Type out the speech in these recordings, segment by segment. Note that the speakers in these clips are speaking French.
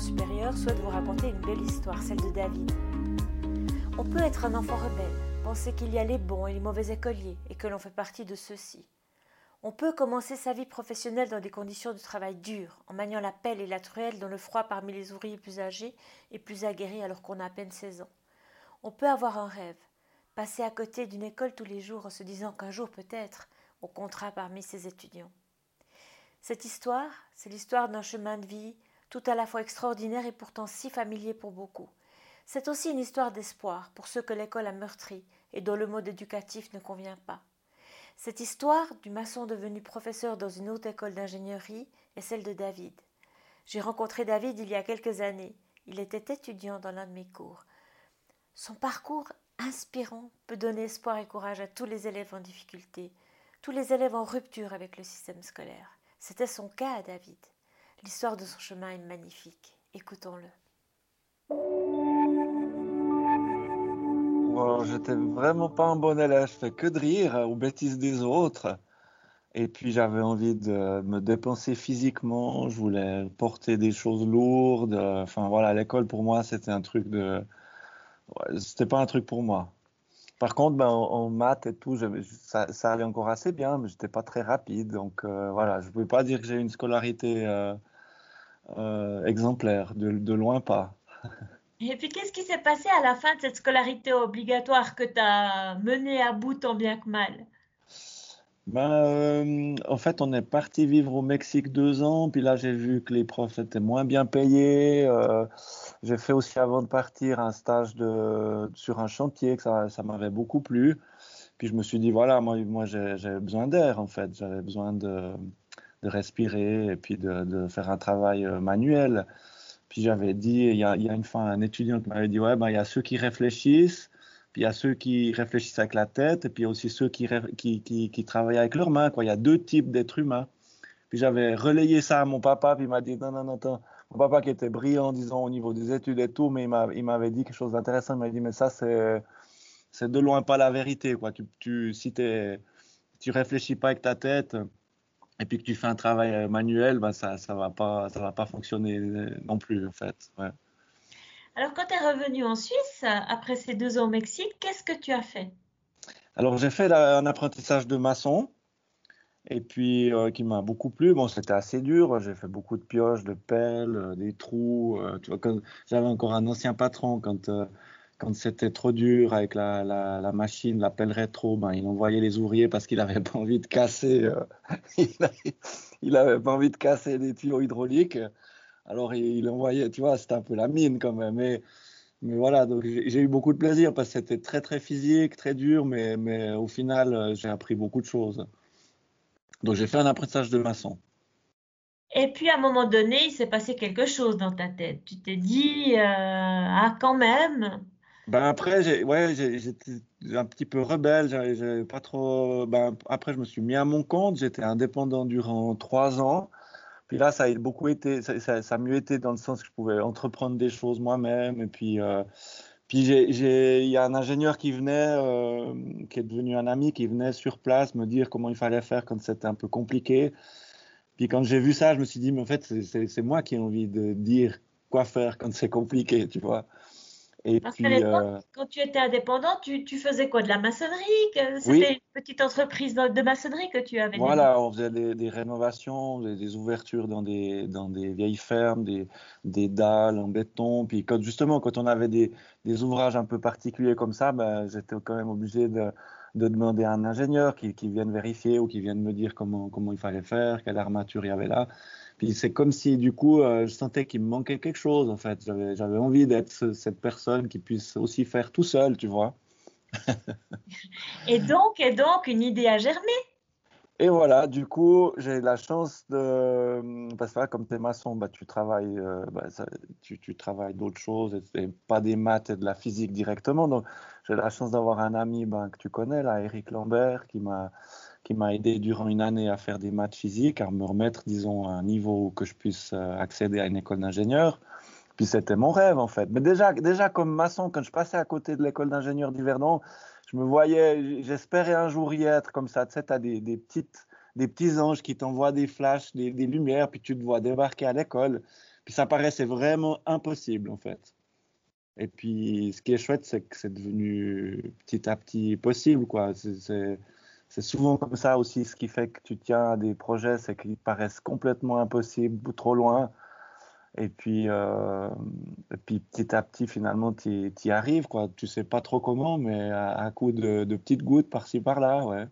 supérieur souhaite vous raconter une belle histoire, celle de David. On peut être un enfant rebelle, penser qu'il y a les bons et les mauvais écoliers et que l'on fait partie de ceux-ci. On peut commencer sa vie professionnelle dans des conditions de travail dures, en maniant la pelle et la truelle dans le froid parmi les ouvriers plus âgés et plus aguerris alors qu'on a à peine 16 ans. On peut avoir un rêve, passer à côté d'une école tous les jours en se disant qu'un jour peut-être on comptera parmi ses étudiants. Cette histoire, c'est l'histoire d'un chemin de vie tout à la fois extraordinaire et pourtant si familier pour beaucoup. C'est aussi une histoire d'espoir pour ceux que l'école a meurtris et dont le mode éducatif ne convient pas. Cette histoire du maçon devenu professeur dans une haute école d'ingénierie est celle de David. J'ai rencontré David il y a quelques années. Il était étudiant dans l'un de mes cours. Son parcours inspirant peut donner espoir et courage à tous les élèves en difficulté, tous les élèves en rupture avec le système scolaire. C'était son cas à David. L'histoire de son chemin est magnifique. Écoutons-le. J'étais vraiment pas un bon élève, je fais que de rire aux bêtises des autres. Et puis j'avais envie de me dépenser physiquement, je voulais porter des choses lourdes. Enfin voilà, l'école pour moi c'était un truc de. c'était pas un truc pour moi. Par contre, ben, en, maths et tout, ça, allait encore assez bien, mais j'étais pas très rapide. Donc euh, voilà, je ne pouvais pas dire que j'ai une scolarité euh, euh, exemplaire, de, loin pas. Et puis, qu'est-ce qui s'est passé à la fin de cette scolarité obligatoire que tu as menée à bout tant bien que mal? Ben, en fait, on est parti vivre au Mexique deux ans, puis là, j'ai vu que les profs étaient moins bien payés. J'ai fait aussi avant de partir un stage de, sur un chantier, que ça, ça m'avait beaucoup plu. Puis je me suis dit, voilà, moi, moi j'ai besoin d'air en fait, j'avais besoin de, de, respirer et puis de, de, faire un travail euh, manuel. Puis j'avais dit, il y, a, il y a, une fois un étudiant qui m'avait dit, ouais, ben, il y a ceux qui réfléchissent, puis il y a ceux qui réfléchissent avec la tête, et puis aussi ceux qui, qui, qui, qui travaillent avec leurs mains. Quoi. Il y a deux types d'êtres humains. Puis j'avais relayé ça à mon papa, puis il m'a dit, non, non, non, attends, mon papa qui était brillant, disons, au niveau des études et tout, mais il m'avait dit quelque chose d'intéressant. Il m'a dit, mais ça, c'est, c'est de loin pas la vérité. Quoi. Tu, tu, si tu réfléchis pas avec ta tête et puis que tu fais un travail euh, manuel, ben ça ne va, pas, ça va pas fonctionner non plus, en fait. Alors, quand tu es revenu en Suisse, après ces deux ans au Mexique, qu'est-ce que tu as fait? Alors, j'ai fait un apprentissage de maçon et puis euh, qui m'a beaucoup plu. Bon, c'était assez dur. J'ai fait beaucoup de pioches, de pelles, euh, des trous. Euh, tu vois, j'avais encore un ancien patron quand quand c'était trop dur avec la, machine, la pelle rétro, ben, il envoyait les ouvriers parce qu'il n'avait pas envie de casser. il n'avait pas envie de casser des tuyaux hydrauliques. Alors il, envoyait, tu vois, c'était un peu la mine quand même. Mais, voilà, donc j'ai eu beaucoup de plaisir parce que c'était très très physique, très dur, mais, au final, j'ai appris beaucoup de choses. Donc j'ai fait un apprentissage de maçon. Et puis à un moment donné, il s'est passé quelque chose dans ta tête. Tu t'es dit, euh, ah quand même. Ben après, j'ai, ouais, j'étais un petit peu rebelle. J'avais pas trop. Ben, après, je me suis mis à mon compte. J'étais indépendant durant trois ans. Puis là, ça a beaucoup été, ça, ça, a mieux été dans le sens que je pouvais entreprendre des choses moi-même. Et puis, euh, puis il y a un ingénieur qui venait, euh, qui est devenu un ami, qui venait sur place me dire comment il fallait faire quand c'était un peu compliqué. Puis quand j'ai vu ça, je me suis dit, mais en fait, c'est moi qui ai envie de dire quoi faire quand c'est compliqué, tu vois. Et Parce puis, euh, quand tu étais indépendant, tu, tu, faisais quoi De la maçonnerie C'était une petite entreprise de maçonnerie que tu avais Voilà, on faisait des, des rénovations, des, des, ouvertures dans des, dans des vieilles fermes, des, des dalles en béton. Puis quand, justement, quand on avait des, des ouvrages un peu particuliers comme ça, ben, j'étais quand même obligé de, de, demander à un ingénieur qui, qui vienne vérifier ou qui vienne me dire comment, comment il fallait faire, quelle armature il y avait là. Puis c'est comme si du coup, euh, je sentais qu'il me manquait quelque chose en fait. J'avais envie d'être cette personne qui puisse aussi faire tout seul, tu vois. et donc, et donc, une idée a germé. Et voilà, du coup, j'ai la chance de. Parce que comme tu es maçon, bah, tu travailles, euh, bah, tu, tu, travailles d'autres choses, et, pas des maths et de la physique directement. Donc, j'ai la chance d'avoir un ami ben, que tu connais, là, Eric Lambert, qui m'a aidé durant une année à faire des maths physiques, à me remettre, disons, à un niveau où que je puisse euh, accéder à une école d'ingénieur. Puis c'était mon rêve, en fait. Mais déjà, déjà comme maçon, quand je passais à côté de l'école d'ingénieur d'Yverdon, je me voyais, j'espérais un jour y être comme ça. Tu sais, tu as des, petits anges qui t'envoient des flashs, des, des, lumières, puis tu te vois débarquer à l'école. Puis ça paraissait vraiment impossible, en fait. Et puis, ce qui est chouette, c'est que c'est devenu petit à petit possible, quoi. C'est souvent comme ça aussi, ce qui fait que tu tiens à des projets, c'est qu'ils paraissent complètement impossibles ou trop loin. Et puis, euh, et puis petit à petit, finalement, tu y arrives, quoi. Tu sais pas trop comment, mais à, coup de, de petites gouttes par-ci par-là, ouais.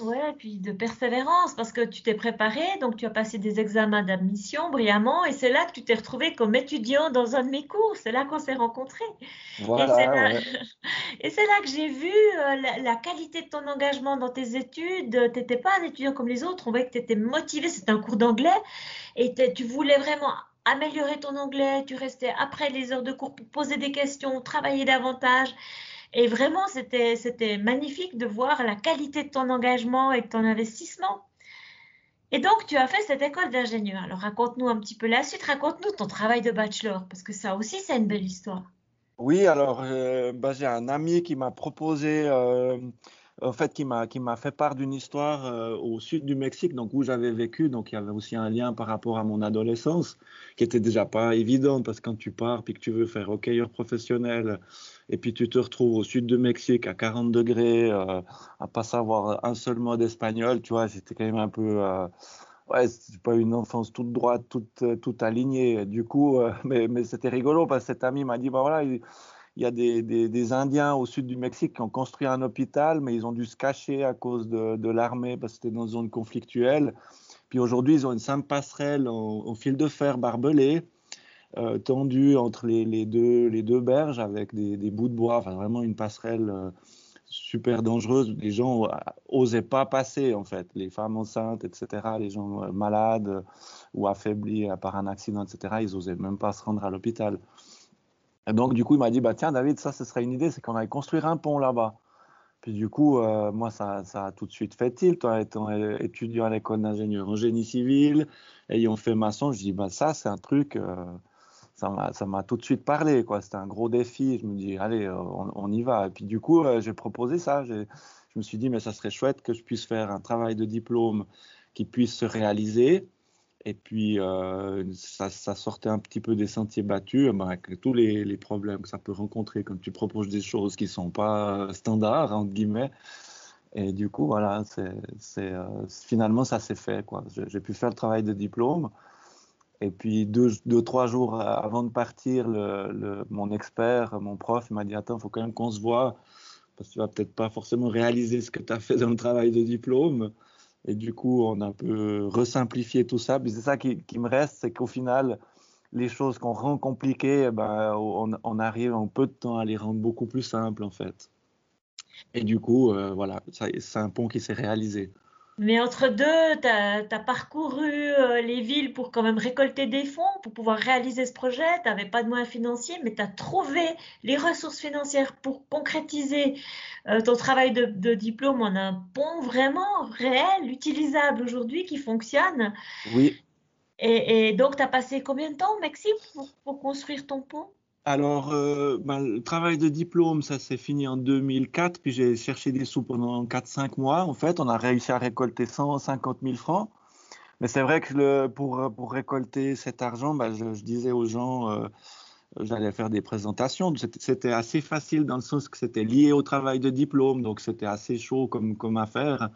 Ouais, et puis de persévérance, parce que tu t'es préparé, donc tu as passé des examens d'admission brillamment, et c'est là que tu t'es retrouvé comme étudiant dans un de mes cours. C'est là qu'on s'est rencontrés. Voilà, et c'est là, que j'ai vu euh, la, qualité de ton engagement dans tes études. Tu n'étais pas un étudiant comme les autres, on voyait que tu étais motivé, c'était un cours d'anglais, et tu voulais vraiment améliorer ton anglais, tu restais après les heures de cours pour poser des questions, travailler davantage. Et vraiment, c'était, magnifique de voir la qualité de ton engagement et de ton investissement. Et donc, tu as fait cette école d'ingénieur. Alors, raconte-nous un petit peu la suite, raconte-nous ton travail de bachelor, parce que ça aussi, c'est une belle histoire. Oui, alors, euh, bah, j'ai un ami qui m'a proposé euh, en fait, qui m'a qui m'a fait part d'une histoire euh, au sud du Mexique, donc où j'avais vécu. Donc, il y avait aussi un lien par rapport à mon adolescence, qui était déjà pas évident parce que quand tu pars puis que tu veux faire hockeyeur professionnel, et puis tu te retrouves au sud du Mexique à 40 degrés, euh, à pas savoir un seul mot d'espagnol, tu vois, c'était quand même un peu euh, ouais, c'est pas une enfance toute droite, toute, toute alignée. Du coup, mais, mais c'était rigolo parce que cet ami m'a dit, bah voilà, il y a des, Indiens au sud du Mexique qui ont construit un hôpital, mais ils ont dû se cacher à cause de, l'armée parce que c'était dans une zone conflictuelle. Puis aujourd'hui, ils ont une simple passerelle au fil de fer barbelé, euh, tendue entre les, deux, berges avec des, bouts de bois, enfin vraiment une passerelle euh, super dangereuse. Les gens n'osaient pas passer, en fait. Les femmes enceintes, etc., les gens euh, malades ou affaiblis par un accident, etc., ils n'osaient même pas se rendre à l'hôpital. Et donc, du coup, il m'a dit, bah, tiens, David, ça, ce serait une idée, c'est qu'on allait construire un pont là-bas. Puis du coup, euh, moi, ça, ça, a tout de suite fait tilt. Étant étudiant à l'école d'ingénieur en génie civil, ayant fait maçon, je dis, bah, ça, c'est un truc, euh, ça m'a tout de suite parlé. C'était un gros défi. Je me dis, allez, euh, on, on y va. Et puis du coup, j'ai proposé ça. Je me suis dit, mais ça serait chouette que je puisse faire un travail de diplôme qui puisse se réaliser et puis, euh, ça, sortait un petit peu des sentiers battus, ben, avec tous les, problèmes que ça peut rencontrer quand tu proposes des choses qui ne sont pas standards, entre guillemets. Et du coup, voilà, euh, finalement, ça s'est fait. J'ai, pu faire le travail de diplôme. Et puis, deux, deux trois jours avant de partir, mon expert, mon prof, m'a dit Attends, il faut quand même qu'on se voit, parce que tu vas peut-être pas forcément réaliser ce que tu as fait dans le travail de diplôme. Et du coup, on a un peu resimplifié tout ça. c'est ça qui, me reste, c'est qu'au final, les choses qu'on rend compliquées, eh ben, on, arrive en peu de temps à les rendre beaucoup plus simples, en fait. Et du coup, euh, voilà, c'est un pont qui s'est réalisé. Mais entre deux, tu as, parcouru euh, les villes pour quand même récolter des fonds pour pouvoir réaliser ce projet. Tu n'avais pas de moyens financiers, mais tu as trouvé les ressources financières pour concrétiser euh, ton travail de, diplôme en un pont vraiment réel, utilisable aujourd'hui, qui fonctionne. Oui. Et, donc, tu as passé combien de temps au Mexique pour construire ton pont? Alors, euh, ben, le travail de diplôme, ça s'est fini en 2004, puis j'ai cherché des sous pendant 4-5 mois. En fait, on a réussi à récolter 150 000 francs. Mais c'est vrai que pour, récolter cet argent, ben, je, disais aux gens, euh, j'allais faire des présentations. C'était assez facile dans le sens que c'était lié au travail de diplôme, donc c'était assez chaud comme affaire.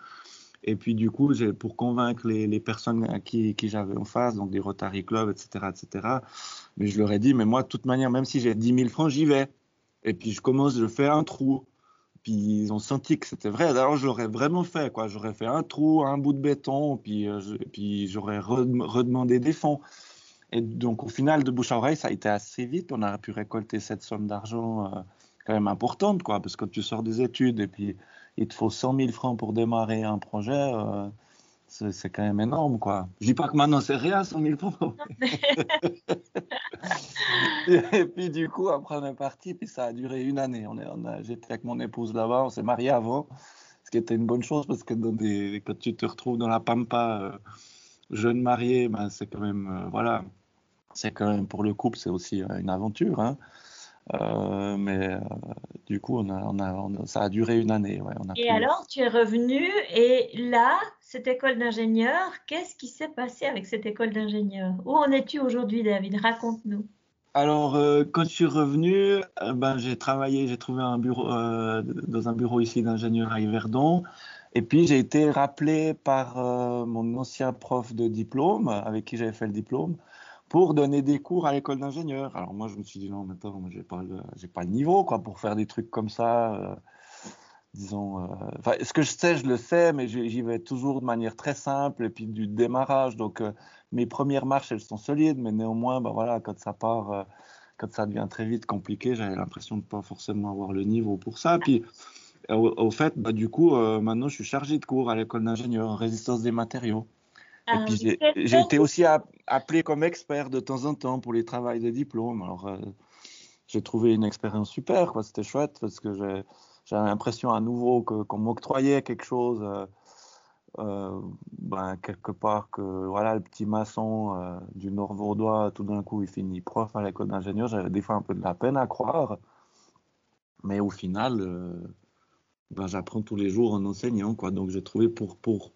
Et puis du coup, pour convaincre les, personnes à qui, j'avais en face, donc des Rotary Club, etc., etc., mais je leur ai dit, mais moi, de toute manière, même si j'ai 10 000 francs, j'y vais. Et puis je commence, je fais un trou. Puis ils ont senti que c'était vrai. Alors je l'aurais vraiment fait, quoi. J'aurais fait un trou, un bout de béton, puis, euh, puis j'aurais redemandé des fonds. Et donc au final, de bouche à oreille, ça a été assez vite. On a pu récolter cette somme d'argent euh, quand même importante, quoi, parce que tu sors des études et puis il te faut 100 000 francs pour démarrer un projet, euh, c'est quand même énorme, quoi. Je dis pas que maintenant c'est rien, 100 000 francs. et puis du coup, après on est parti, puis ça a duré une année. On est, j'étais avec mon épouse là-bas, on s'est marié avant, ce qui était une bonne chose parce que dans des, quand tu te retrouves dans la pampa, euh, jeune marié, ben, c'est quand même, euh, voilà, c'est quand même pour le couple, c'est aussi une aventure. Hein. Euh, mais euh, du coup, on a, on a, ça a duré une année. Ouais, et alors, tu es revenu et là, cette école d'ingénieur. Qu'est-ce qui s'est passé avec cette école d'ingénieur? Où en es-tu aujourd'hui, David? Raconte-nous. Alors, euh, quand je suis revenu, euh, ben, j'ai travaillé, j'ai trouvé un bureau euh, dans un bureau ici d'ingénieur à Yverdon. Et puis, j'ai été rappelé par mon ancien prof de diplôme, avec qui j'avais fait le diplôme, pour donner des cours à l'école d'ingénieur. Alors, moi, je me suis dit, non, maintenant, j'ai pas, le, pas le niveau quoi, pour faire des trucs comme ça disons, euh, ce que je sais, je le sais, mais j'y vais toujours de manière très simple et puis du démarrage. Donc, euh, mes premières marches, elles sont solides, mais néanmoins, bah, voilà, quand ça part, euh, quand ça devient très vite compliqué, j'avais l'impression de pas forcément avoir le niveau pour ça. Puis, au, fait, bah, du coup, maintenant, je suis chargé de cours à l'école d'ingénieur en résistance des matériaux. Et ah, puis, j'ai été aussi appelé comme expert de temps en temps pour les travaux de diplôme. Alors, j'ai trouvé une expérience super, quoi. C'était chouette parce que j'ai j'avais l'impression à nouveau qu'on m'octroyait quelque chose, euh, euh, ben, quelque part que voilà, le petit maçon euh, du Nord Vaudois, tout d'un coup, il finit prof à l'école d'ingénieur. J'avais des fois un peu de la peine à croire, mais au final, ben, j'apprends tous les jours en enseignant. Quoi. Donc j'ai trouvé pour, pour,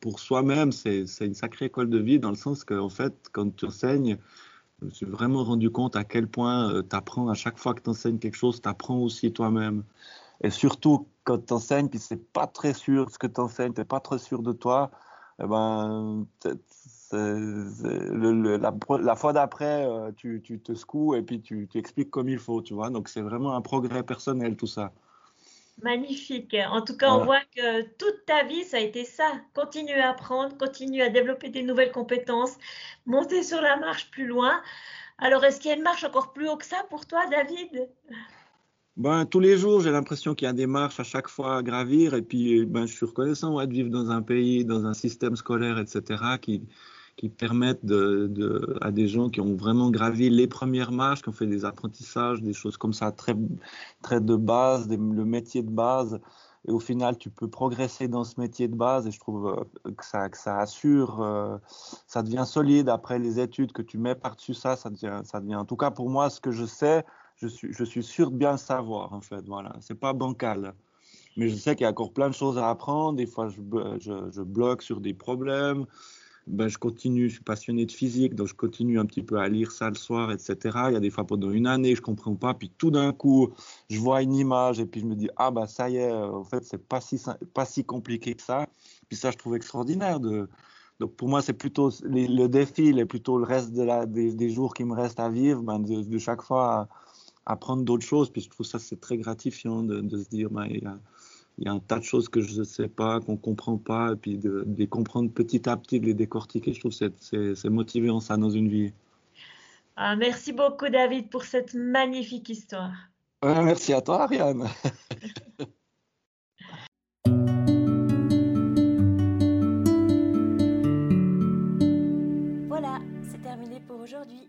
pour soi-même, c'est une sacrée école de vie dans le sens qu'en fait, quand tu enseignes, je me suis vraiment rendu compte à quel point tu apprends à chaque fois que tu enseignes quelque chose, tu apprends aussi toi-même. Et surtout, quand tu enseignes, puis c'est pas très sûr ce que tu enseignes, tu pas très sûr de toi, eh ben, la, fois d'après, euh, tu, te secoues et puis tu, expliques comme il faut, tu vois. Donc, c'est vraiment un progrès personnel, tout ça. Magnifique. En tout cas, on voit que toute ta vie, ça a été ça. Continuer à apprendre, continuer à développer des nouvelles compétences, monter sur la marche plus loin. Alors, est-ce qu'il y a une marche encore plus haut que ça pour toi, David? Ben, tous les jours, j'ai l'impression qu'il y a des marches à chaque fois à gravir. Et puis, ben, je suis reconnaissant de vivre dans un pays, dans un système scolaire, etc., qui, qui permettent à des gens qui ont vraiment gravi les premières marches, qui ont fait des apprentissages, des choses comme ça, très, très de base, le métier de base. Et au final, tu peux progresser dans ce métier de base et je trouve euh, que ça, assure, euh, ça devient solide. Après les études que tu mets par-dessus ça, ça devient, en tout cas pour moi, ce que je sais, je suis, je suis sûr de bien le savoir, en fait. Voilà, c'est pas bancal. Mais je sais qu'il y a encore plein de choses à apprendre. Des fois, je, je bloque sur des problèmes. Ben, je continue, je suis passionné de physique, donc je continue un petit peu à lire ça le soir, etc. Il y a des fois pendant une année, je comprends pas, puis tout d'un coup, je vois une image et puis je me dis ah bah ça y est, en fait c'est pas si pas si compliqué que ça. Puis ça, je trouve extraordinaire. Donc pour moi, c'est plutôt le défi, est plutôt le reste de la, des, jours qui me restent à vivre, ben de, chaque fois apprendre d'autres choses. Puis je trouve ça c'est très gratifiant de, se dire bah, il, y a, un tas de choses que je ne sais pas, qu'on ne comprend pas, et puis de, les comprendre petit à petit, de les décortiquer. Je trouve que c'est motivant ça dans une vie. Ah, merci beaucoup David pour cette magnifique histoire. merci à toi Ariane. voilà, c'est terminé pour aujourd'hui.